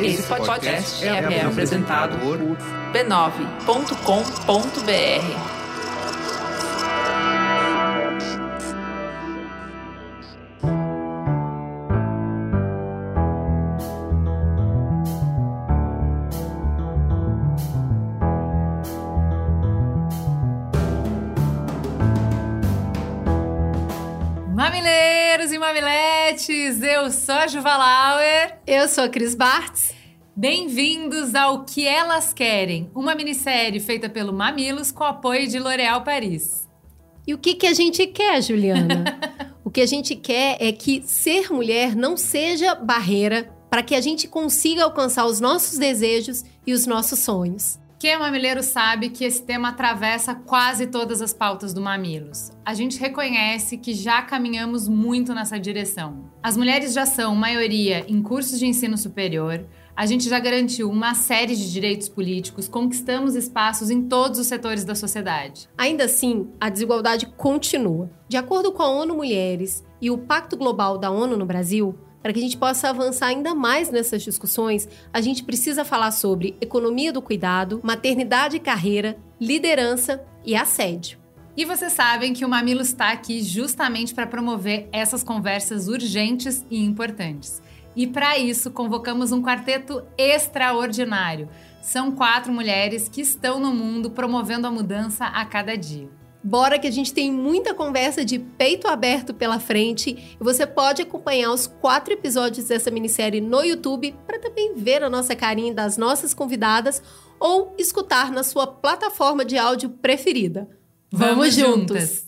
Esse podcast é, é apresentado por b9.com.br. Mamileiros e mamiletes, eu sou a Juva Lauer. Eu sou a Cris Bartz. Bem-vindos ao Que Elas Querem, uma minissérie feita pelo Mamilos com apoio de L'Oréal Paris. E o que, que a gente quer, Juliana? o que a gente quer é que ser mulher não seja barreira para que a gente consiga alcançar os nossos desejos e os nossos sonhos. Quem é mamileiro sabe que esse tema atravessa quase todas as pautas do Mamilos. A gente reconhece que já caminhamos muito nessa direção. As mulheres já são maioria em cursos de ensino superior, a gente já garantiu uma série de direitos políticos, conquistamos espaços em todos os setores da sociedade. Ainda assim, a desigualdade continua. De acordo com a ONU Mulheres e o Pacto Global da ONU no Brasil, para que a gente possa avançar ainda mais nessas discussões, a gente precisa falar sobre economia do cuidado, maternidade e carreira, liderança e assédio. E vocês sabem que o Mamilo está aqui justamente para promover essas conversas urgentes e importantes. E para isso, convocamos um quarteto extraordinário. São quatro mulheres que estão no mundo promovendo a mudança a cada dia. Bora que a gente tem muita conversa de peito aberto pela frente e você pode acompanhar os quatro episódios dessa minissérie no YouTube para também ver a nossa carinha das nossas convidadas ou escutar na sua plataforma de áudio preferida. Vamos, Vamos juntas. juntas.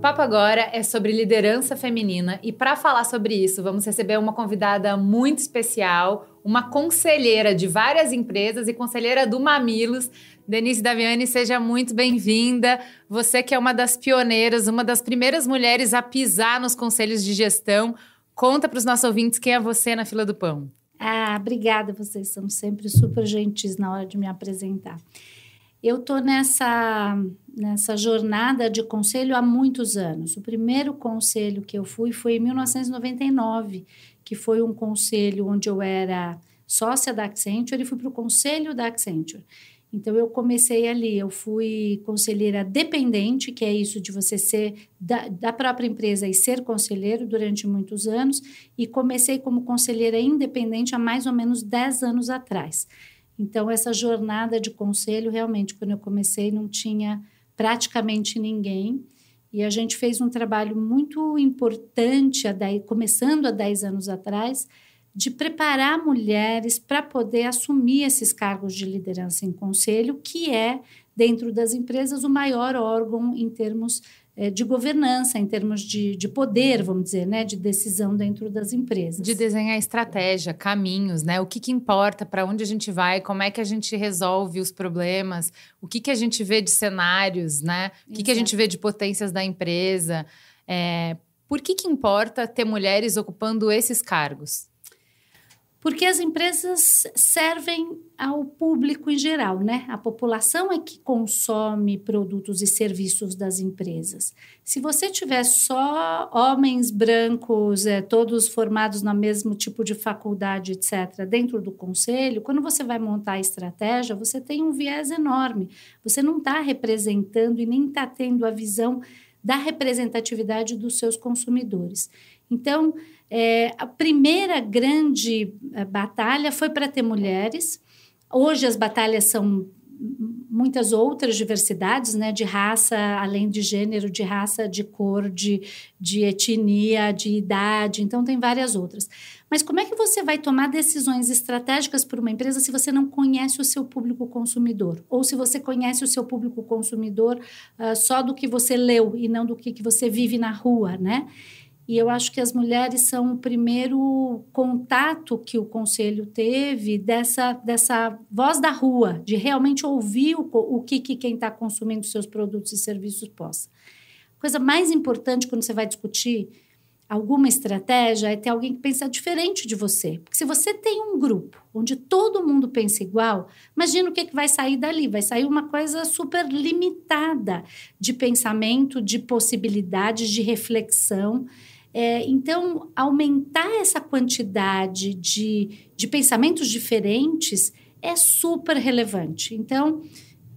Papo agora é sobre liderança feminina e para falar sobre isso, vamos receber uma convidada muito especial, uma conselheira de várias empresas e conselheira do Mamilos. Denise Daviani, seja muito bem-vinda. Você que é uma das pioneiras, uma das primeiras mulheres a pisar nos conselhos de gestão. Conta para os nossos ouvintes quem é você na fila do pão. Ah, obrigada, vocês são sempre super gentis na hora de me apresentar. Eu estou nessa, nessa jornada de conselho há muitos anos. O primeiro conselho que eu fui foi em 1999, que foi um conselho onde eu era sócia da Accenture e fui para o conselho da Accenture. Então, eu comecei ali, eu fui conselheira dependente, que é isso de você ser da, da, própria empresa e ser conselheiro durante muitos anos, e comecei como conselheira independente há mais ou menos 10 anos atrás. Então, essa jornada de conselho, realmente, quando eu comecei, não tinha praticamente ninguém. E a gente fez um trabalho muito importante, começando há 10 anos atrás, de preparar mulheres para poder assumir esses cargos de liderança em conselho, que é, dentro das empresas, o maior órgão em termos de governança, em termos de, de poder, vamos dizer, né, de decisão dentro das empresas. De desenhar estratégia, caminhos, né? O que, que importa, para onde a gente vai, como é que a gente resolve os problemas, o que, que a gente vê de cenários, né? O que, que a gente vê de potências da empresa. É, por que, que importa ter mulheres ocupando esses cargos? Porque as empresas servem ao público em geral, né? A população é que consome produtos e serviços das empresas. Se você tiver só homens brancos, é, todos formados no mesmo tipo de faculdade, etc., dentro do conselho, quando você vai montar a estratégia, você tem um viés enorme. Você não está representando e nem está tendo a visão da representatividade dos seus consumidores. Então, é, a primeira grande é, batalha foi para ter mulheres. Hoje as batalhas são muitas outras diversidades, né, de raça, além de gênero, de raça, de cor, de, de etnia, de idade, então tem várias outras. Mas como é que você vai tomar decisões estratégicas para uma empresa se você não conhece o seu público consumidor? Ou se você conhece o seu público consumidor uh, só do que você leu e não do que, que você vive na rua, né? E eu acho que as mulheres são o primeiro contato que o conselho teve dessa, dessa voz da rua, de realmente ouvir o, o que, que quem está consumindo seus produtos e serviços possa. Coisa mais importante quando você vai discutir alguma estratégia é ter alguém que pensa diferente de você. Porque se você tem um grupo onde todo mundo pensa igual, imagina o que, que vai sair dali. Vai sair uma coisa super limitada de pensamento, de possibilidades, de reflexão. É, então, aumentar essa quantidade de, de pensamentos diferentes é super relevante. Então,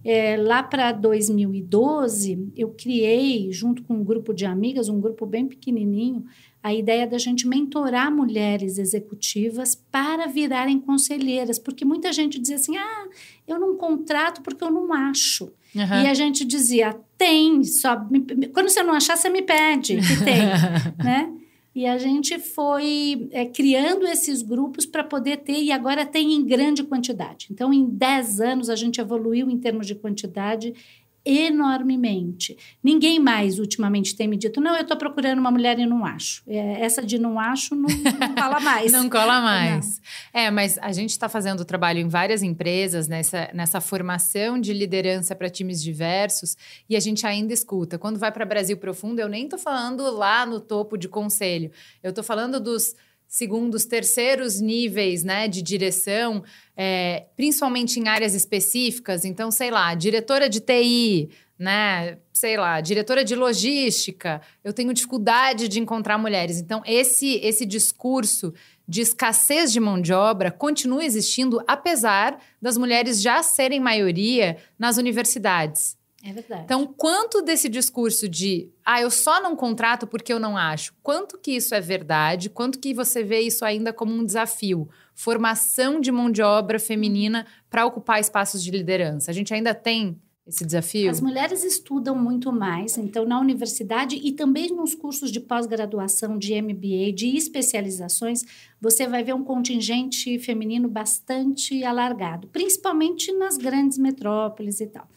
é, lá para 2012, eu criei, junto com um grupo de amigas, um grupo bem pequenininho, a ideia da gente mentorar mulheres executivas para virarem conselheiras, porque muita gente dizia assim: ah, eu não contrato porque eu não acho. Uhum. E a gente dizia: tem, só me, quando você não achar, você me pede que tem, né? E a gente foi é, criando esses grupos para poder ter, e agora tem em grande quantidade. Então, em 10 anos, a gente evoluiu em termos de quantidade enormemente. Ninguém mais ultimamente tem me dito, não, eu estou procurando uma mulher e não acho. É, essa de não acho não, não cola mais. não cola mais. Não. É, mas a gente está fazendo trabalho em várias empresas nessa, nessa formação de liderança para times diversos e a gente ainda escuta. Quando vai para Brasil Profundo, eu nem estou falando lá no topo de conselho. Eu estou falando dos segundos, terceiros níveis né, de direção, é, principalmente em áreas específicas. Então, sei lá, diretora de TI, né? Sei lá, diretora de logística. Eu tenho dificuldade de encontrar mulheres. Então, esse, esse discurso de escassez de mão de obra continua existindo, apesar das mulheres já serem maioria nas universidades. É verdade. Então, quanto desse discurso de ah, eu só não contrato porque eu não acho, quanto que isso é verdade, quanto que você vê isso ainda como um desafio? Formação de mão de obra feminina para ocupar espaços de liderança. A gente ainda tem esse desafio? As mulheres estudam muito mais, então, na universidade e também nos cursos de pós-graduação, de MBA, de especializações, você vai ver um contingente feminino bastante alargado, principalmente nas grandes metrópoles e tal.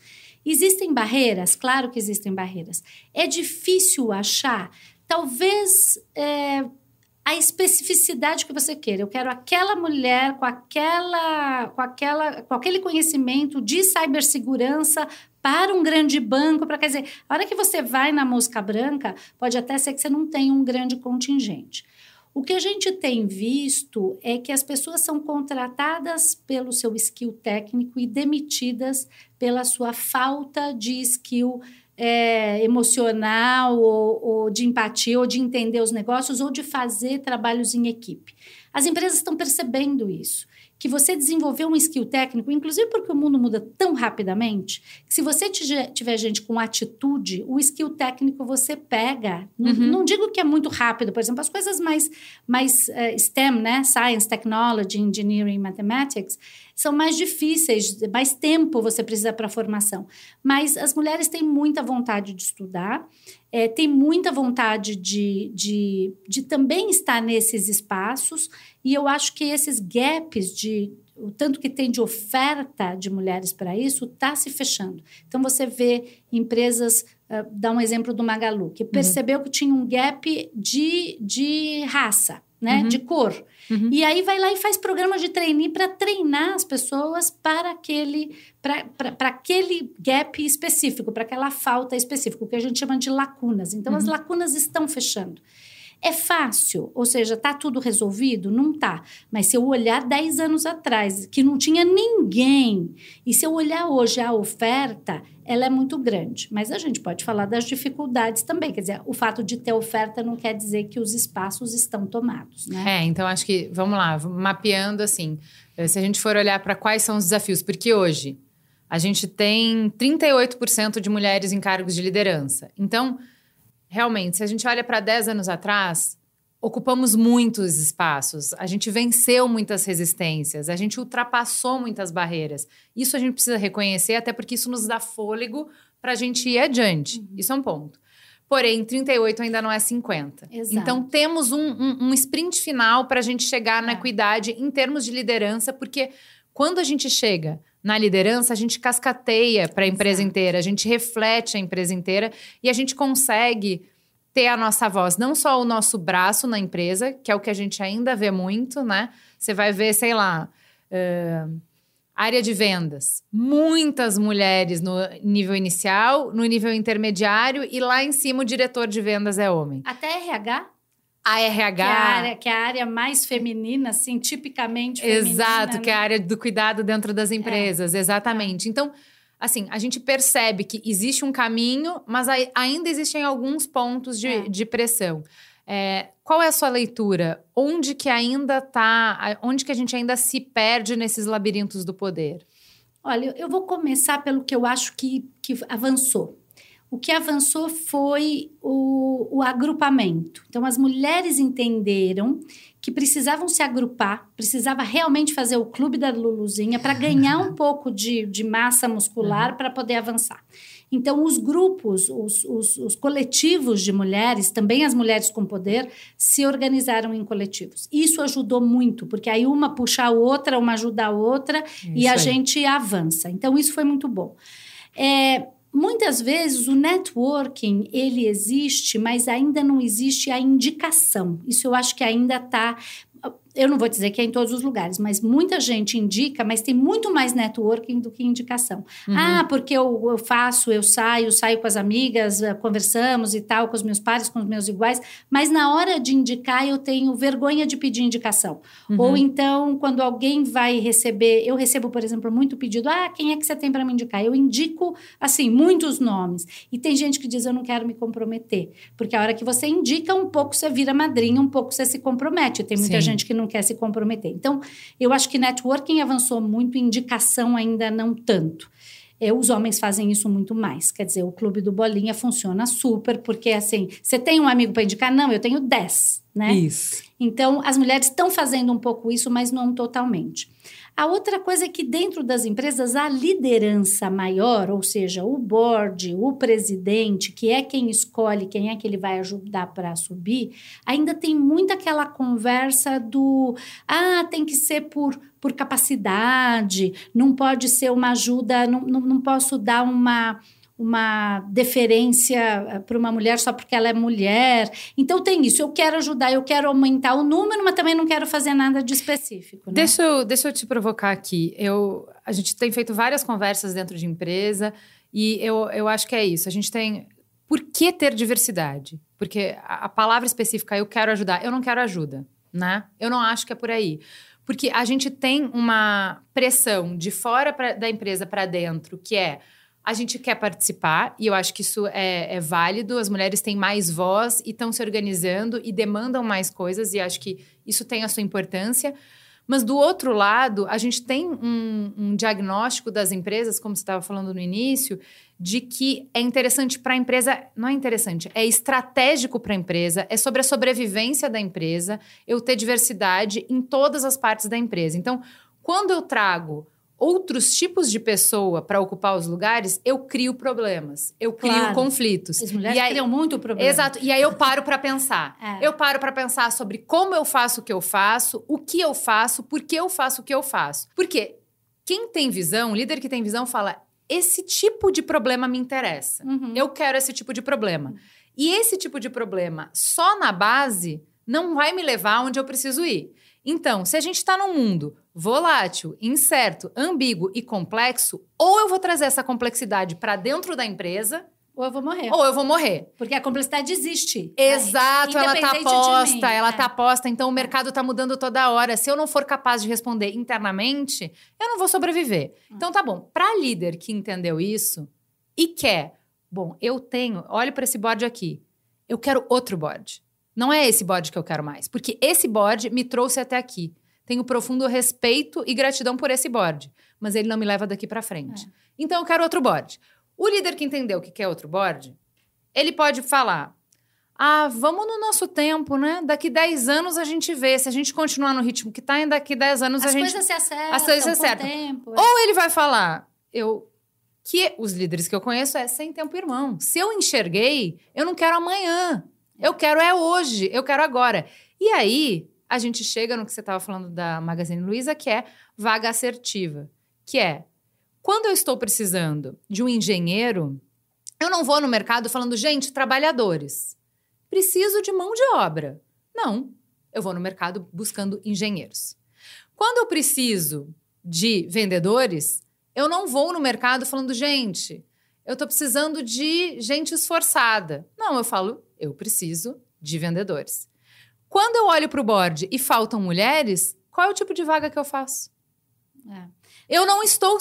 Existem barreiras? Claro que existem barreiras. É difícil achar, talvez. É, a especificidade que você queira. Eu quero aquela mulher com aquela, com aquela, com aquele conhecimento de cibersegurança para um grande banco, para quer dizer, a hora que você vai na mosca branca, pode até ser que você não tenha um grande contingente. O que a gente tem visto é que as pessoas são contratadas pelo seu skill técnico e demitidas pela sua falta de skill é, emocional ou, ou de empatia ou de entender os negócios ou de fazer trabalhos em equipe. As empresas estão percebendo isso que você desenvolveu um skill técnico, inclusive porque o mundo muda tão rapidamente, que se você tiver gente com atitude, o skill técnico você pega. Uhum. Não, não, digo que é muito rápido, por exemplo, as coisas mais, mais uh, STEM, né? Science, Technology, Engineering, Mathematics, são mais difíceis, mais tempo você precisa para a formação. Mas as mulheres têm muita vontade de estudar, é, têm muita vontade de, de, de também estar nesses espaços, e eu acho que esses gaps de o tanto que tem de oferta de mulheres para isso está se fechando. Então você vê empresas, uh, dá um exemplo do Magalu, que uhum. percebeu uhum. que tinha um gap de, de raça né? Uhum. De cor. Uhum. E aí vai lá e faz programa de trainee para treinar as pessoas para aquele, para aquele gap específico, para aquela falta específica, o que a gente chama de lacunas. Então, uhum. as lacunas estão fechando. É fácil, ou seja, tá tudo resolvido? Não tá. Mas se eu olhar 10 anos atrás, que não tinha ninguém, e se eu olhar hoje a oferta, ela é muito grande. Mas a gente pode falar das dificuldades também. Quer dizer, o fato de ter oferta não quer dizer que os espaços estão tomados, né? É, então acho que, vamos lá, mapeando assim, eh, se a gente for olhar para quais são os desafios, porque hoje a gente tem 38% de mulheres em cargos de liderança. Então, realmente, se a gente olha para 10 anos atrás, ocupamos muitos espaços, a gente venceu muitas resistências, a gente ultrapassou muitas barreiras. Isso a gente precisa reconhecer, até porque isso nos dá fôlego para a gente ir adiante. Uhum. Isso é um ponto. Porém, 38 ainda não é 50. Exato. Então, temos um, um, um sprint final para a gente chegar é. na equidade em termos de liderança, porque quando a gente chega na liderança, a gente cascateia para a empresa inteira, a gente reflete a empresa inteira e a gente consegue ter a nossa voz, não só o nosso braço na empresa, que é o que a gente ainda vê muito, né? Você vai ver, sei lá, uh, área de vendas, muitas mulheres no nível inicial, no nível intermediário e lá em cima o diretor de vendas é homem. Até RH? A Que é RH. a área, que é a área mais feminina, assim, tipicamente feminina. Exato, que é né? a área do cuidado dentro das empresas, exatamente. Então, assim, a gente percebe que existe um caminho, mas ai- ainda existem alguns pontos de, É. de pressão. É, qual é a sua leitura? Onde que ainda tá, onde que a gente ainda se perde nesses labirintos do poder? Olha, eu vou começar pelo que eu acho que, que avançou. O que avançou foi o, o agrupamento. Então, as mulheres entenderam que precisavam se agrupar, precisava realmente fazer o clube da Luluzinha para ganhar um pouco de, de massa muscular para poder avançar. Então, os grupos, os, os, os coletivos de mulheres, também as mulheres com poder, se organizaram em coletivos. Isso ajudou muito, porque aí uma puxa a outra, uma ajuda a outra, e Isso a aí. gente avança. Então, isso foi muito bom. É, muitas vezes o networking ele existe, mas ainda não existe a indicação. Isso eu acho que ainda está. Eu não vou dizer que é em todos os lugares, mas muita gente indica, mas tem muito mais networking do que indicação. Uhum. Ah, porque eu, eu faço, eu saio, saio com as amigas, eh, conversamos e tal, com os meus pares, com os meus iguais, mas na hora de indicar eu tenho vergonha de pedir indicação. Uhum. Ou então, quando alguém vai receber, eu recebo, por exemplo, muito pedido: ah, quem é que você tem para me indicar? Eu indico, assim, muitos nomes. E tem gente que diz: eu não quero me comprometer. Porque a hora que você indica, um pouco você vira madrinha, um pouco você se compromete. Tem muita Sim. gente que não quer se comprometer. Então, eu acho que networking avançou muito, indicação ainda não tanto. É, os homens fazem isso muito mais. Quer dizer, o clube do Bolinha funciona super, porque assim, você tem um amigo para indicar? Não, eu tenho 10, né? Isso. Então, as mulheres estão fazendo um pouco isso, mas não totalmente. A outra coisa é que dentro das empresas a liderança maior, ou seja, o board, o presidente, que é quem escolhe quem é que ele vai ajudar para subir, ainda tem muito aquela conversa do ah, tem que ser por, por capacidade, não pode ser uma ajuda, não, não, não posso dar uma uma deferência para uma mulher só porque ela é mulher. Então tem isso, eu quero ajudar, eu quero aumentar o número, mas também não quero fazer nada de específico. Né? Deixa eu, deixa eu te provocar aqui. Eu, a gente tem feito várias conversas dentro de empresa e eu, eu acho que é isso. A gente tem. Por que ter diversidade? Porque a, a palavra específica, eu quero ajudar, eu não quero ajuda, né? Eu não acho que é por aí. Porque a gente tem uma pressão de fora pra, da empresa para dentro, que é a gente quer participar, e eu acho que isso é, é válido. As mulheres têm mais voz e estão se organizando e demandam mais coisas, e acho que isso tem a sua importância. Mas do outro lado, a gente tem um, um diagnóstico das empresas, como você estava falando no início, de que é interessante para a empresa, não é interessante, é estratégico para a empresa, é sobre a sobrevivência da empresa, eu ter diversidade em todas as partes da empresa. Então, quando eu trago outros tipos de pessoa para ocupar os lugares, eu crio problemas, eu crio Claro. conflitos. As mulheres E aí- criam muito problema. Exato. E aí eu paro para pensar. É. Eu paro para pensar sobre como eu faço o que eu faço, o que eu faço, por que eu faço o que eu faço. Porque quem tem visão, o líder que tem visão fala: esse tipo de problema me interessa. Uhum. Eu quero esse tipo de problema. E esse tipo de problema só na base não vai me levar onde eu preciso ir. Então, se a gente está num mundo volátil, incerto, ambíguo e complexo, ou eu vou trazer essa complexidade para dentro da empresa, Ou eu vou morrer. ou eu vou morrer. Porque a complexidade existe. Exato, ela tá posta, mim. ela É. tá posta, então o mercado tá mudando toda hora. Se eu não for capaz de responder internamente, eu não vou sobreviver. Hum. Então tá bom, para líder que entendeu isso e quer, bom, eu tenho, olha para esse board aqui. Eu quero outro board. Não é esse board que eu quero mais, porque esse board me trouxe até aqui. Tenho profundo respeito e gratidão por esse board, mas ele não me leva daqui para frente. Então eu quero outro board. O líder que entendeu que quer outro board, ele pode falar: ah, vamos no nosso tempo, né? Daqui 10 anos a gente vê. Se a gente continuar no ritmo que tá, daqui 10 anos As a gente. coisas se acertam as coisas se acertam. tempo. Ou ele vai falar, eu. Que os líderes que eu conheço é sem tempo, irmão. Se eu enxerguei, eu não quero amanhã. Eu quero é hoje, eu quero agora. E aí, a gente chega no que você estava falando da Magazine Luiza, que é vaga assertiva. Que é, quando eu estou precisando de um engenheiro, eu não vou no mercado falando, gente, trabalhadores, preciso de mão de obra. Não, eu vou no mercado buscando engenheiros. Quando eu preciso de vendedores, eu não vou no mercado falando, gente, eu estou precisando de gente esforçada. Não, eu falo, eu preciso de vendedores. Quando eu olho para o board e faltam mulheres, qual é o tipo de vaga que eu faço? É. Eu não estou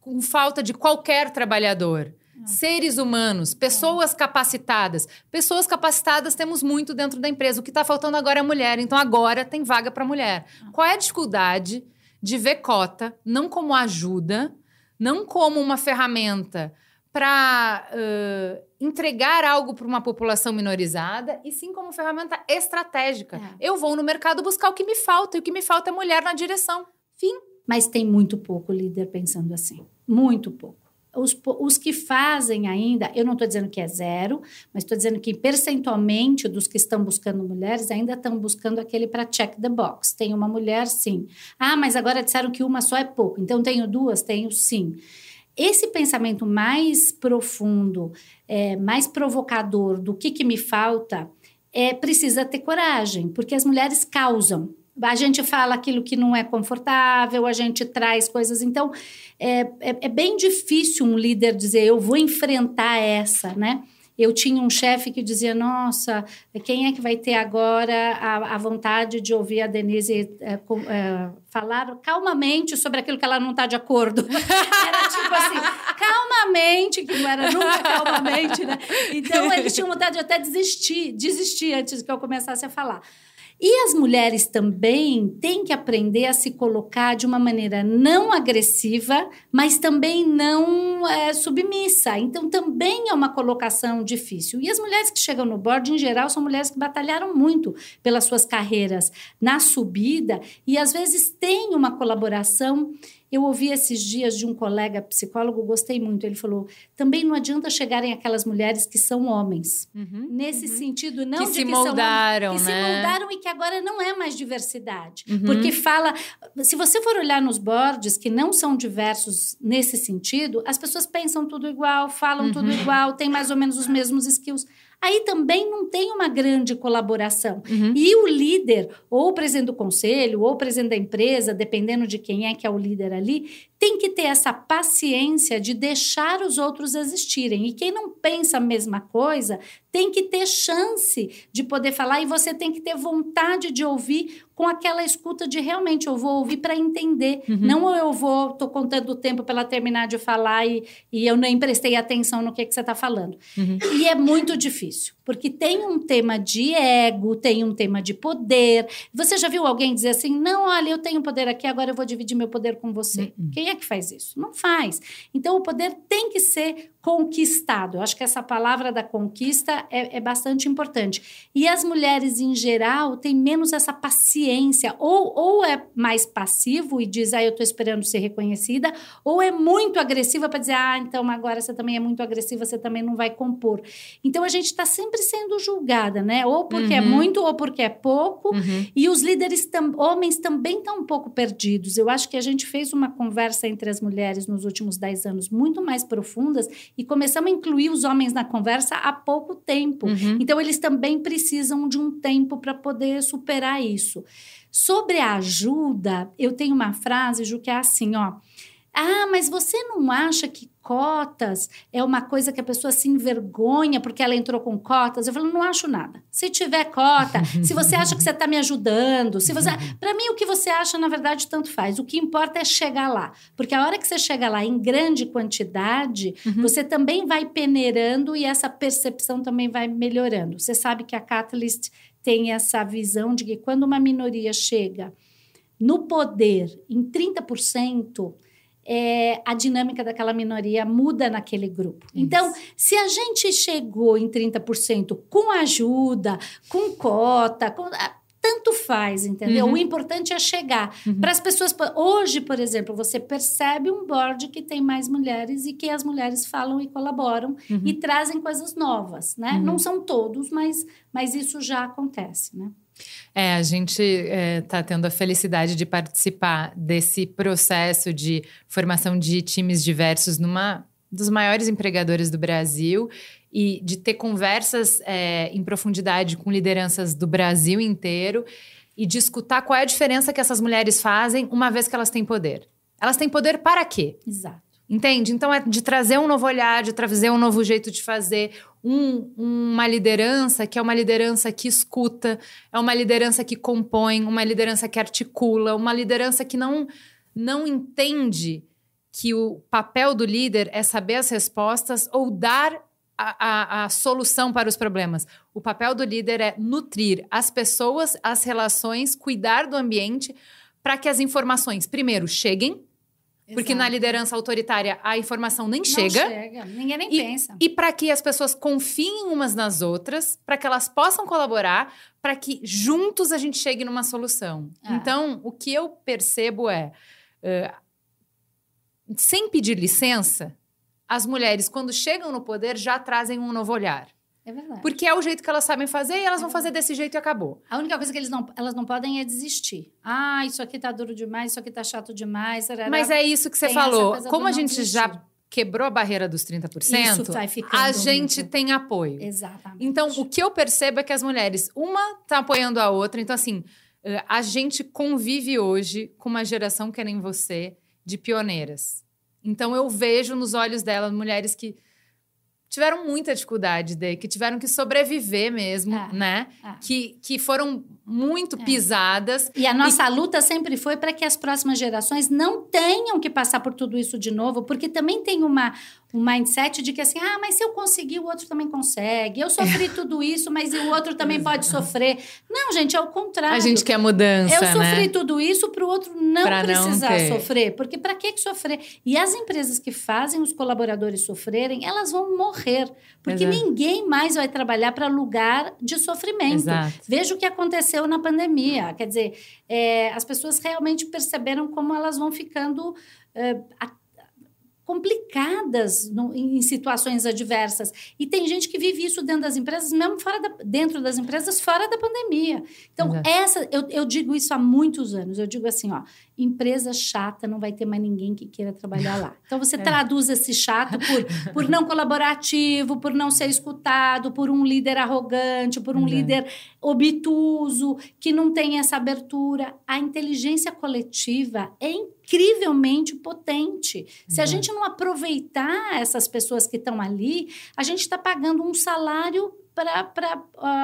com falta de qualquer trabalhador. Seres humanos, pessoas capacitadas. Pessoas capacitadas temos muito dentro da empresa. O que está faltando agora é mulher. Então agora tem vaga para mulher. Qual é a dificuldade de ver cota não como ajuda, não como uma ferramenta para uh, entregar algo para uma população minorizada, e sim como ferramenta estratégica. É. Eu vou no mercado buscar o que me falta, e o que me falta é mulher na direção. Fim. Mas tem muito pouco líder pensando assim. Muito pouco. Os, os que fazem ainda, eu não estou dizendo que é zero, mas estou dizendo que percentualmente dos que estão buscando mulheres ainda estão buscando aquele para check the box. Tem uma mulher, sim. Ah, mas agora disseram que uma só é pouco. Então tenho duas, tenho sim. Esse pensamento mais profundo, é, mais provocador do que, que me falta, é, precisa ter coragem, porque as mulheres causam. A gente fala aquilo que não é confortável, a gente traz coisas. Então, é, é, é bem difícil um líder dizer, eu vou enfrentar essa, né? Eu tinha um chefe que dizia, nossa, quem é que vai ter agora a, a vontade de ouvir a Denise é, com- é, falar calmamente sobre aquilo que ela não está de acordo? Era tipo assim, calmamente, que não era nunca calmamente, né? Então, eles tinham vontade de até desistir, desistir antes que eu começasse a falar. E as mulheres também têm que aprender a se colocar de uma maneira não agressiva, mas também não é, submissa. Então, também é uma colocação difícil. E as mulheres que chegam no board, em geral, são mulheres que batalharam muito pelas suas carreiras na subida e, às vezes, têm uma colaboração. Eu ouvi esses dias de um colega psicólogo, gostei muito. Ele falou: também não adianta chegarem aquelas mulheres que são homens. Nesse sentido, não Que de se que são moldaram, que se né? moldaram e que agora não é mais diversidade. Uhum. Porque fala. Se você for olhar nos boards que não são diversos nesse sentido, as pessoas pensam tudo igual, falam tudo Uhum. igual, têm mais ou menos os mesmos skills. Aí também não tem uma grande colaboração. Uhum. E o líder, ou o presidente do conselho, ou o presidente da empresa, dependendo de quem é que é o líder ali, tem que ter essa paciência de deixar os outros existirem. E quem não pensa a mesma coisa tem que ter chance de poder falar e você tem que ter vontade de ouvir com aquela escuta de realmente eu vou ouvir para entender. Não eu vou, tô contando o tempo para ela terminar de falar e, e eu nem prestei atenção no que, que você está falando. E é muito difícil, porque tem um tema de ego, tem um tema de poder. Você já viu alguém dizer assim: não, olha, eu tenho poder aqui, agora eu vou dividir meu poder com você? Quem é que faz isso? Não faz. Então o poder tem que ser conquistado. Eu acho que essa palavra da conquista é, é bastante importante. E as mulheres, em geral, têm menos essa paciência, ou, ou é mais passivo e diz, ah, eu estou esperando ser reconhecida, ou é muito agressiva para dizer, ah, então agora você também é muito agressiva, você também não vai compor. Então a gente está sempre sendo julgada, né? Ou porque é Uhum. muito, ou porque é pouco. Uhum. E os líderes tam- homens também estão um pouco perdidos. Eu acho que a gente fez uma conversa entre as mulheres nos últimos 10 anos muito mais profundas e começamos a incluir os homens na conversa há pouco tempo. Uhum. Então, eles também precisam de um tempo para poder superar isso. Sobre a ajuda, eu tenho uma frase, Ju, que é assim, ó. Ah, mas você não acha que cotas é uma coisa que a pessoa se envergonha porque ela entrou com cotas? Eu falo, não acho nada. Se tiver cota, se você acha que você está me ajudando, se você, para mim o que você acha na verdade tanto faz. O que importa é chegar lá, porque a hora que você chega lá em grande quantidade, você também vai peneirando e essa percepção também vai melhorando. Você sabe que a Catalyst tem essa visão de que quando uma minoria chega no poder em 30%, é, a dinâmica daquela minoria muda naquele grupo. Então, se a gente chegou em 30% com ajuda, com cota, com, tanto faz, entendeu? Uhum. O importante é chegar. Para as pessoas. Hoje, por exemplo, você percebe um board que tem mais mulheres e que as mulheres falam e colaboram e trazem coisas novas, né? Não são todos, mas, mas isso já acontece, né? É, a gente está tendo a felicidade de participar desse processo de formação de times diversos numa dos maiores empregadores do Brasil e de ter conversas é, em profundidade com lideranças do Brasil inteiro e de escutar qual é a diferença que essas mulheres fazem uma vez que elas têm poder. Elas têm poder para quê? Exato. Entende? Então é de trazer um novo olhar, de trazer um novo jeito de fazer, um, uma liderança que é uma liderança que escuta, é uma liderança que compõe, uma liderança que articula, uma liderança que não, não entende que o papel do líder é saber as respostas ou dar a, a, a, solução para os problemas. O papel do líder é nutrir as pessoas, as relações, cuidar do ambiente para que as informações, primeiro, cheguem. Exato. Porque na liderança autoritária a informação nem Não chega. chega. Ninguém nem E, pensa. e para que as pessoas confiem umas nas outras, para que elas possam colaborar, para que juntos a gente chegue numa solução. É. Então, o que eu percebo é, eh, sem pedir licença, as mulheres, quando chegam no poder, já trazem um novo olhar. É verdade. Porque é o jeito que elas sabem fazer e elas vão É. fazer desse jeito e acabou. A única coisa que eles não, elas não podem é desistir. Ah, isso aqui tá duro demais, isso aqui tá chato demais. tarará. Mas é isso que você Tem falou. Como a gente desistir. já quebrou a barreira dos 30%, Isso vai ficando a gente muito. tem apoio. Exatamente. Então, o que eu percebo é que as mulheres, uma tá apoiando a outra. Então, assim, eh, a gente convive hoje com uma geração que nem você, de pioneiras. Então, eu vejo nos olhos delas mulheres que tiveram muita dificuldade, de, que tiveram que sobreviver mesmo, É, né? é. Que, que foram muito É. pisadas. E a nossa luta sempre foi para que as próximas gerações não tenham que passar por tudo isso de novo, porque também tem uma, um mindset de que assim, ah, mas se eu conseguir, o outro também consegue. Eu sofri tudo isso, mas o outro também pode sofrer. Não, gente, é o contrário. A gente quer mudança, Eu sofri né? tudo isso para o outro não Pra não precisar ter. sofrer. Porque para que sofrer? E as empresas que fazem os colaboradores sofrerem, elas vão morrer. Porque Exato. ninguém mais vai trabalhar para lugar de sofrimento. Exato. Veja o que aconteceu na pandemia. Quer dizer, é, as pessoas realmente perceberam como elas vão ficando é, complicadas no- em situações adversas. E tem gente que vive isso dentro das empresas, mesmo fora da, dentro das empresas, fora da pandemia. Então, Exato. essa, eu, eu digo isso há muitos anos. Eu digo assim, ó, empresa chata não vai ter mais ninguém que queira trabalhar lá. Então, você É. traduz esse chato por, por não colaborativo, por não ser escutado, por um líder arrogante, por um Exato. líder obtuso, que não tem essa abertura. A inteligência coletiva é incrivelmente potente. Se a Exato. gente não aproveitar essas pessoas que estão ali, a gente está pagando um salário para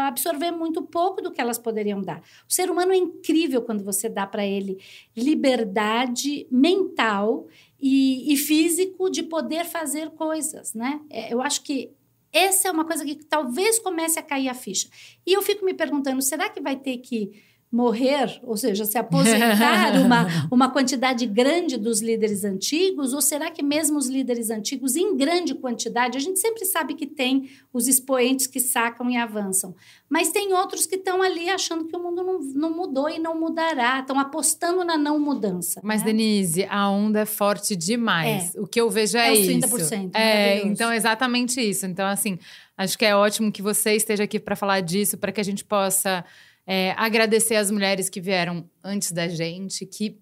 absorver muito pouco do que elas poderiam dar. O ser humano é incrível quando você dá para ele liberdade mental e, e físico de poder fazer coisas, né? É, eu acho que essa é uma coisa que talvez comece a cair a ficha. E eu fico me perguntando, será que vai ter que morrer, ou seja, se aposentar uma, uma quantidade grande dos líderes antigos, ou será que mesmo os líderes antigos, em grande quantidade, a gente sempre sabe que tem os expoentes que sacam e avançam, mas tem outros que estão ali achando que o mundo não, não mudou e não mudará, estão apostando na não mudança. Mas, né? Denise, a onda é forte demais. O que eu vejo é, É os isso. 30%, É, então é exatamente isso. Então, assim, acho que é ótimo que você esteja aqui para falar disso, para que a gente possa é, agradecer as mulheres que vieram antes da gente, que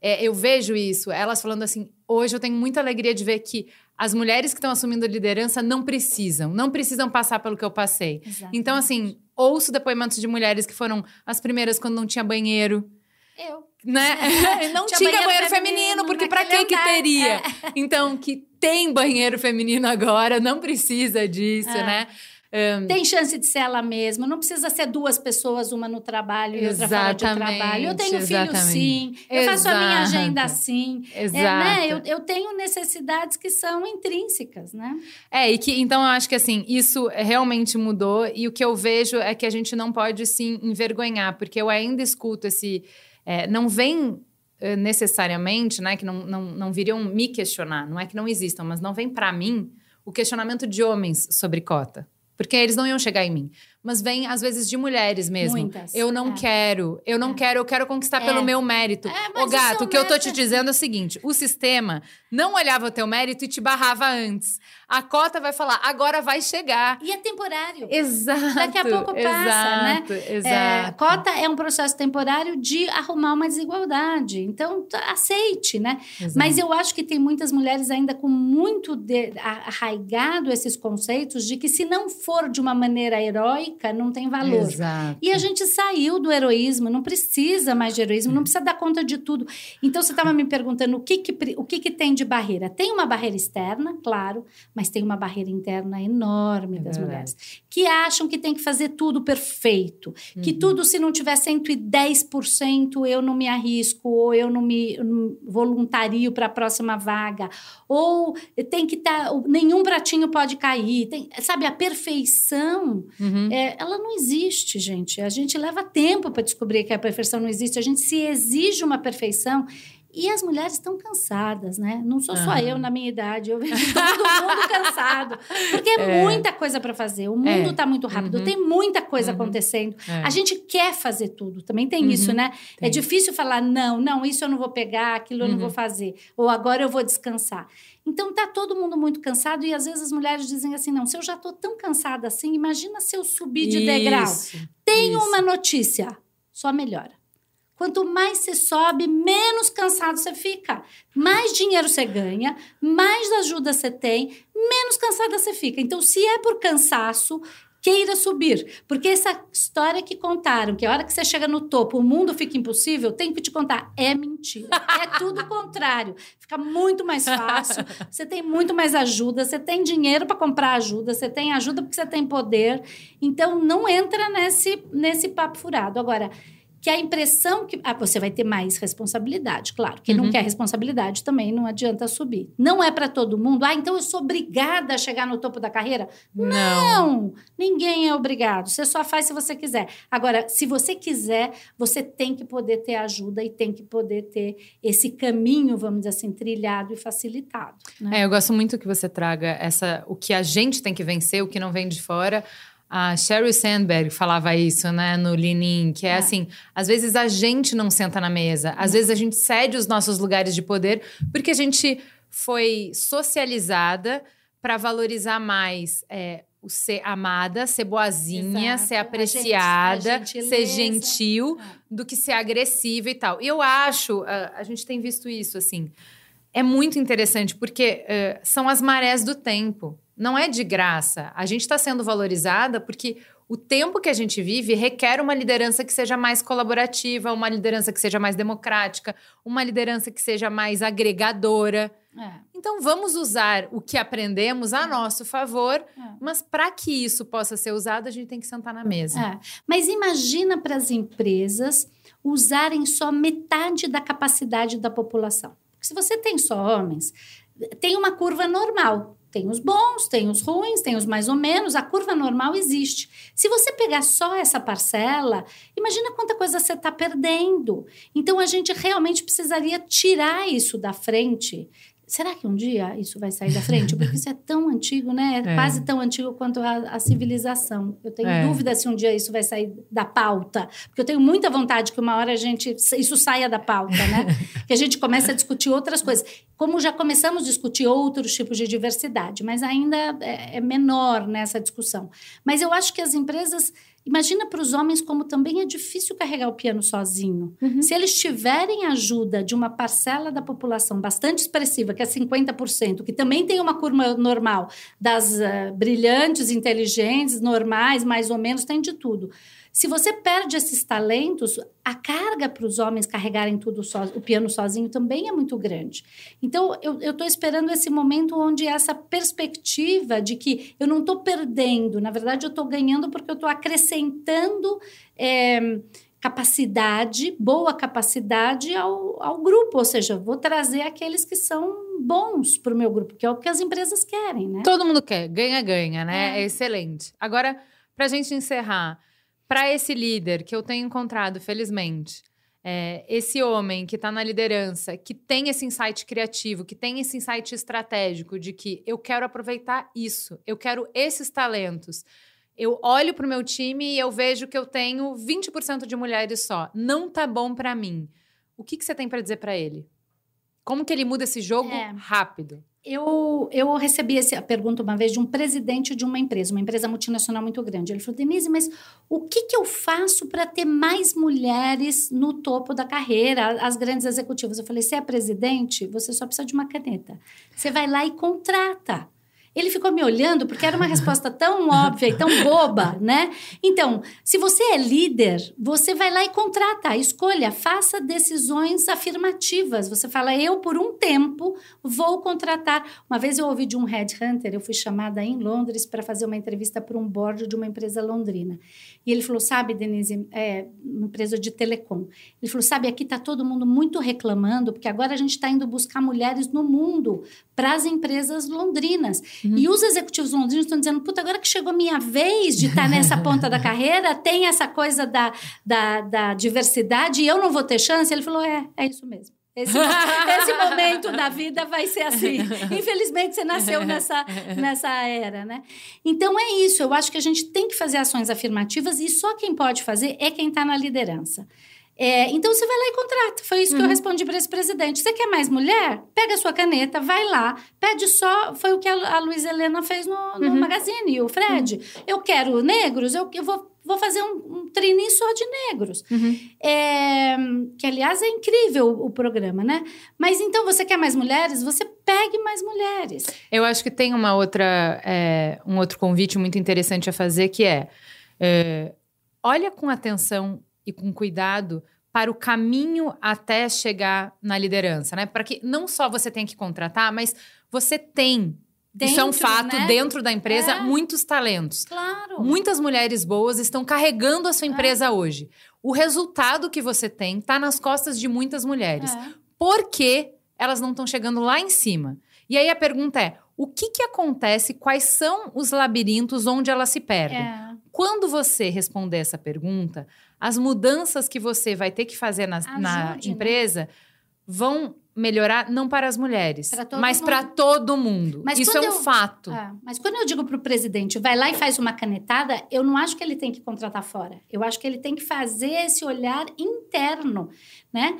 é, eu vejo isso, elas falando assim, hoje eu tenho muita alegria de ver que as mulheres que estão assumindo liderança não precisam, não precisam passar pelo que eu passei. Exato. Então, assim, ouço depoimentos de mulheres que foram as primeiras quando não tinha banheiro, eu. né? não Tinha tinha, banheiro banheiro, feminino feminino, porque pra naquele que que teria? Então, que tem banheiro feminino agora, não precisa disso, É. né? Ahn, Tem chance de ser ela mesma, não precisa ser duas pessoas, uma no trabalho e outra fora de trabalho. Eu tenho filho sim, eu faço a minha Exato. agenda assim. É, Exato. né? eu, eu tenho necessidades que são intrínsecas, né? É, e que então eu acho que assim, isso realmente mudou, e o que eu vejo é que a gente não pode se envergonhar, porque eu ainda escuto esse. é, não vem eh, necessariamente, né? Que não, não, não viriam me questionar, não é que não existam, mas não vem pra mim o questionamento de homens sobre cota. Porque eles não iam chegar em mim. Mas vem, às vezes, de mulheres mesmo. Muitas, Eu não é. quero, eu não É. quero, eu quero conquistar É. pelo meu mérito. É, mas Ô, gato, isso o que eu tô te dizendo é o seguinte: o sistema não olhava o teu mérito e te barrava antes. A cota vai falar, agora vai chegar. E é temporário. Exato. Daqui a pouco passa, exato, né? Exato. É, cota é um processo temporário de arrumar uma desigualdade. Então, aceite, né? exato. Mas eu acho que tem muitas mulheres ainda com muito de- arraigado esses conceitos de que se não for de uma maneira heróica, heróica não tem valor. Exato. E a gente saiu do heroísmo, não precisa mais de heroísmo, não precisa dar conta de tudo. Então, você estava me perguntando o que, que, o que, que tem de barreira. Tem uma barreira externa, claro, mas tem uma barreira interna enorme É das verdade. mulheres. Que acham que tem que fazer tudo perfeito. Uhum. Que tudo, se não tiver 110%, eu não me arrisco, ou eu não me não voluntario para a próxima vaga. Ou tem que estar. nenhum pratinho pode cair. Tem, sabe, a perfeição. Uhum. É, ela não existe, gente. A gente leva tempo para descobrir que a perfeição não existe. A gente se exige uma perfeição. E as mulheres estão cansadas, né? Não sou só Aham. eu na minha idade, eu vejo todo mundo cansado. Porque é, muita coisa para fazer. O mundo É. está muito rápido, Uhum. tem muita coisa Uhum. acontecendo. É. A gente quer fazer tudo, também tem Uhum. isso, né? É Tem. difícil falar, não, não, isso eu não vou pegar, aquilo eu não Uhum. vou fazer. Ou agora eu vou descansar. Então tá todo mundo muito cansado e às vezes as mulheres dizem assim, não, se eu já tô tão cansada assim, imagina se eu subir de degrau. Isso, Tem isso. uma notícia, só melhora. Quanto mais você sobe, menos cansado você fica. Mais dinheiro você ganha, mais ajuda você tem, menos cansada você fica. Então, se é por cansaço, queira subir. Porque essa história que contaram, que a hora que você chega no topo, o mundo fica impossível, tem que te contar. É mentira. É tudo o contrário. Fica muito mais fácil. Você tem muito mais ajuda, você tem dinheiro para comprar ajuda, você tem ajuda porque você tem poder. Então, não entra nesse, nesse papo furado. Agora, que a impressão que. Ah, você vai ter mais responsabilidade, claro. Quem Uhum. não quer responsabilidade também não adianta subir. Não é para todo mundo. Ah, então eu sou obrigada a chegar no topo da carreira? Não. Não, ninguém é obrigado. Você só faz se você quiser. Agora, se você quiser, você tem que poder ter ajuda e tem que poder ter esse caminho, vamos dizer assim, trilhado e facilitado. Né? É, eu gosto muito que você traga essa o que a gente tem que vencer, o que não vem de fora. A Sheryl Sandberg falava isso, né, no Lean que é, É. assim, às vezes a gente não senta na mesa, às vezes a gente cede os nossos lugares de poder porque a gente foi socializada para valorizar mais é, o ser amada, ser boazinha, Exato. ser A gen- a apreciada, ser gentil, do que ser agressiva e tal. E eu acho, a, a gente tem visto isso, assim, é muito interessante, porque eh, são as marés do tempo. Não é de graça. A gente está sendo valorizada porque o tempo que a gente vive requer uma liderança que seja mais colaborativa, uma liderança que seja mais democrática, uma liderança que seja mais agregadora. É. Então, vamos usar o que aprendemos a nosso favor, É. mas para que isso possa ser usado, a gente tem que sentar na mesa. É. Mas imagina para as empresas usarem só metade da capacidade da população. Porque se você tem só homens, tem uma curva normal. Tem os bons, tem os ruins, tem os mais ou menos, a curva normal existe. Se você pegar só essa parcela, imagina quanta coisa você está perdendo. Então a gente realmente precisaria tirar isso da frente. Será que um dia isso vai sair da frente? Porque isso é tão antigo, né? É, É. quase tão antigo quanto a, a civilização. Eu tenho É. dúvida se um dia isso vai sair da pauta. Porque eu tenho muita vontade que uma hora a gente isso saia da pauta, né? que a gente comece a discutir outras coisas. Como já começamos a discutir outros tipos de diversidade, mas ainda é, é menor nessa discussão. Mas eu acho que as empresas Imagina para os homens como também é difícil carregar o piano sozinho. Uhum. Se eles tiverem ajuda de uma parcela da população bastante expressiva, que é 50%, que também tem uma curva normal das uh, brilhantes, inteligentes, normais, mais ou menos, tem de tudo. Se você perde esses talentos, a carga para os homens carregarem tudo so, o piano sozinho também é muito grande. Então, eu estou esperando esse momento onde essa perspectiva de que eu não estou perdendo, na verdade, eu estou ganhando porque eu estou acrescentando. É, capacidade, boa capacidade ao, ao grupo, ou seja, vou trazer aqueles que são bons para o meu grupo, que é o que as empresas querem, né? Todo mundo quer, ganha-ganha, né? É. É, excelente. Agora, para a gente encerrar, para esse líder que eu tenho encontrado, felizmente, é, esse homem que está na liderança, que tem esse insight criativo, que tem esse insight estratégico de que eu quero aproveitar isso, eu quero esses talentos. Eu olho para o meu time e eu vejo que eu tenho 20% de mulheres só. Não tá bom para mim. O que, que você tem para dizer para ele? Como que ele muda esse jogo É. rápido? Eu, eu recebi essa pergunta uma vez de um presidente de uma empresa, uma empresa multinacional muito grande. Ele falou, Denise, mas o que, que eu faço para ter mais mulheres no topo da carreira, as grandes executivas? Eu falei, você é presidente, você só precisa de uma caneta. Você vai lá e contrata. Ele ficou me olhando porque era uma resposta tão óbvia e tão boba, né? Então, se você é líder, você vai lá e contrata, escolha, faça decisões afirmativas. Você fala, eu por um tempo vou contratar. Uma vez eu ouvi de um headhunter, eu fui chamada em Londres para fazer uma entrevista para um board de uma empresa londrina. E ele falou, sabe, Denise, é uma empresa de telecom. Ele falou, sabe, aqui está todo mundo muito reclamando porque agora a gente está indo buscar mulheres no mundo para as empresas londrinas. Uhum. E os executivos londrinos estão dizendo: puta, agora que chegou minha vez de estar tá nessa ponta da carreira, tem essa coisa da, da, da diversidade e eu não vou ter chance. Ele falou: é, é isso mesmo. Esse, esse, momento da vida vai ser assim. Infelizmente, você nasceu nessa, nessa era, né? Então, é isso. Eu acho que a gente tem que fazer ações afirmativas e só quem pode fazer é quem está na liderança. É, então você vai lá e contrata. Foi isso que eu uhum. respondi para esse presidente. Você quer mais mulher? Pega a sua caneta, vai lá, pede só. Foi o que a, a Luísa Helena fez no, no uhum. Magazine, o Fred. Uhum. Eu quero negros, eu, eu vou vou fazer um, um treininho só de negros. Uhum. É, que, aliás, é incrível o, o, programa, né? Mas então, você quer mais mulheres? Você pegue mais mulheres. Eu acho que tem uma outra, é, um outro convite muito interessante a fazer, que é, é olha com atenção e com cuidado para o caminho até chegar na liderança, né? Para que não só você tem que contratar, mas você tem Dentro, Isso é um fato, né? dentro da empresa, é. muitos talentos. Claro. Muitas mulheres boas estão carregando a sua é. empresa é. hoje. O resultado que você tem está nas costas de muitas mulheres. É. Por que elas não estão chegando lá em cima? E aí a pergunta é: o que, que acontece? Quais são os labirintos onde elas se perdem? É. Quando você responder essa pergunta, as mudanças que você vai ter que fazer na, Ajude, na né? empresa né? vão melhorar não para as mulheres, mas para todo mundo. Mas Isso é um eu, fato. É, mas quando eu digo para o presidente, vai lá e faz uma canetada, eu não acho que ele tem que contratar fora. Eu acho que ele tem que fazer esse olhar interno, né?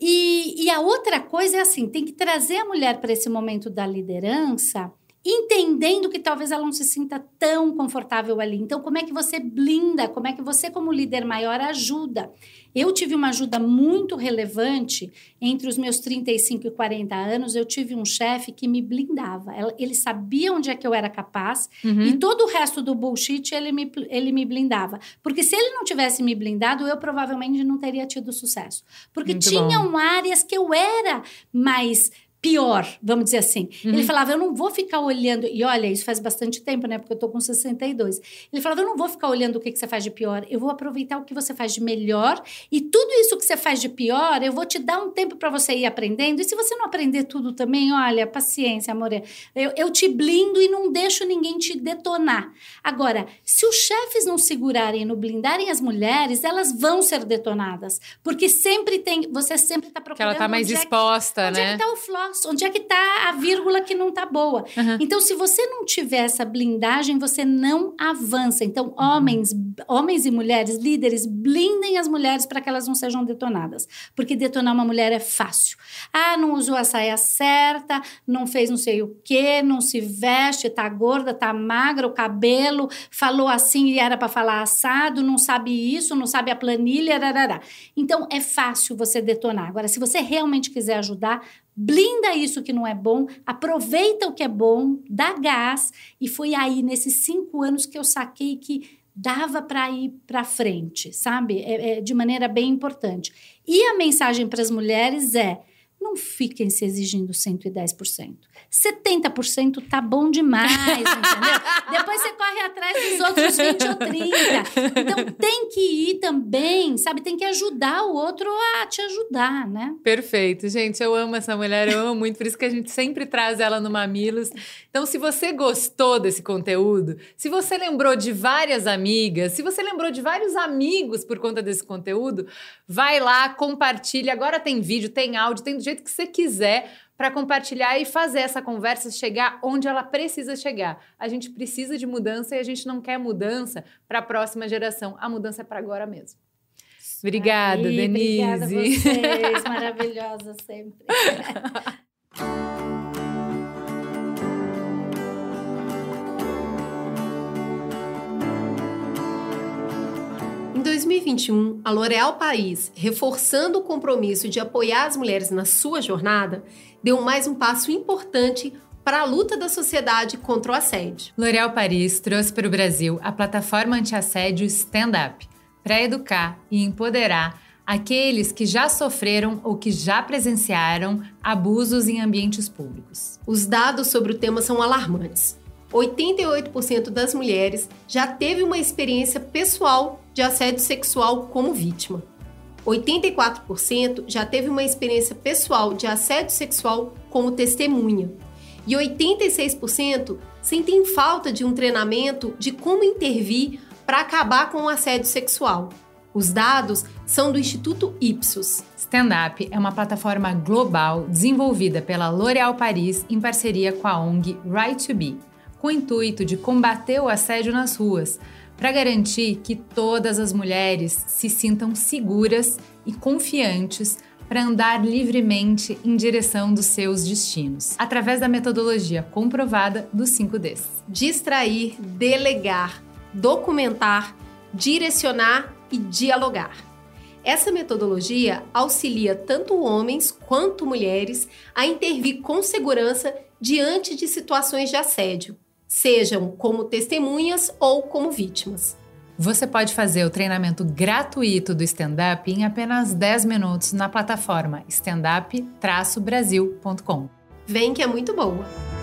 E, e a outra coisa é assim, tem que trazer a mulher para esse momento da liderança entendendo que talvez ela não se sinta tão confortável ali. Então, como é que você blinda? Como é que você, como líder maior, ajuda? Eu tive uma ajuda muito relevante entre os meus 35 e 40 anos. Eu tive um chefe que me blindava. Ele sabia onde é que eu era capaz uhum. e todo o resto do bullshit ele me, ele me blindava. Porque se ele não tivesse me blindado, eu provavelmente não teria tido sucesso. Porque muito tinham bom. áreas que eu era mais pior, vamos dizer assim. Uhum. Ele falava, eu não vou ficar olhando, e olha, isso faz bastante tempo, né, porque eu tô com 62. Ele falava, eu não vou ficar olhando o que, que você faz de pior, eu vou aproveitar o que você faz de melhor, e tudo isso que você faz de pior, eu vou te dar um tempo para você ir aprendendo, e se você não aprender tudo também, olha, paciência, amor, eu, eu te blindo e não deixo ninguém te detonar. Agora, se os chefes não segurarem, não blindarem as mulheres, elas vão ser detonadas, porque sempre tem, você sempre tá procurando... Que ela tá mais exposta, é que, né? Onde é que tá o onde é que está a vírgula que não está boa? Uhum. Então, se você não tiver essa blindagem, você não avança. Então, uhum. homens, homens e mulheres, líderes, blindem as mulheres para que elas não sejam detonadas. Porque detonar uma mulher é fácil. Ah, não usou a saia certa, não fez não sei o quê, não se veste, tá gorda, tá magra, o cabelo falou assim e era para falar assado, não sabe isso, não sabe a planilha, rarará. Então, é fácil você detonar. Agora, se você realmente quiser ajudar, blinda isso que não é bom, aproveita o que é bom, dá gás. E foi aí, nesses cinco anos, que eu saquei que dava para ir para frente, sabe? É, é, de maneira bem importante. E a mensagem para as mulheres é: não fiquem se exigindo 110%. 70% tá bom demais, entendeu? Depois você corre atrás dos outros 20 ou 30. Então tem que ir também, sabe? Tem que ajudar o outro a te ajudar, né? Perfeito, gente. Eu amo essa mulher, eu amo muito, por isso que a gente sempre traz ela no Mamilos. Então, se você gostou desse conteúdo, se você lembrou de várias amigas, se você lembrou de vários amigos por conta desse conteúdo, vai lá, compartilha. Agora tem vídeo, tem áudio, tem do jeito que você quiser para compartilhar e fazer essa conversa chegar onde ela precisa chegar. A gente precisa de mudança e a gente não quer mudança para a próxima geração. A mudança é para agora mesmo. Obrigada, Aí, Denise. Obrigada a vocês, maravilhosa sempre. 2021, a L'Oréal País, reforçando o compromisso de apoiar as mulheres na sua jornada, deu mais um passo importante para a luta da sociedade contra o assédio. L'Oréal Paris trouxe para o Brasil a plataforma anti-assédio Stand Up para educar e empoderar aqueles que já sofreram ou que já presenciaram abusos em ambientes públicos. Os dados sobre o tema são alarmantes. 88% das mulheres já teve uma experiência pessoal de assédio sexual como vítima. 84% já teve uma experiência pessoal de assédio sexual como testemunha. E 86% sentem falta de um treinamento de como intervir para acabar com o assédio sexual. Os dados são do Instituto Ipsos. Stand Up é uma plataforma global desenvolvida pela L'Oréal Paris em parceria com a ONG Right to Be, com o intuito de combater o assédio nas ruas, para garantir que todas as mulheres se sintam seguras e confiantes para andar livremente em direção dos seus destinos, através da metodologia comprovada dos 5Ds: distrair, delegar, documentar, direcionar e dialogar. Essa metodologia auxilia tanto homens quanto mulheres a intervir com segurança diante de situações de assédio, sejam como testemunhas ou como vítimas. Você pode fazer o treinamento gratuito do stand-up em apenas 10 minutos na plataforma standup-brasil.com. Vem que é muito boa!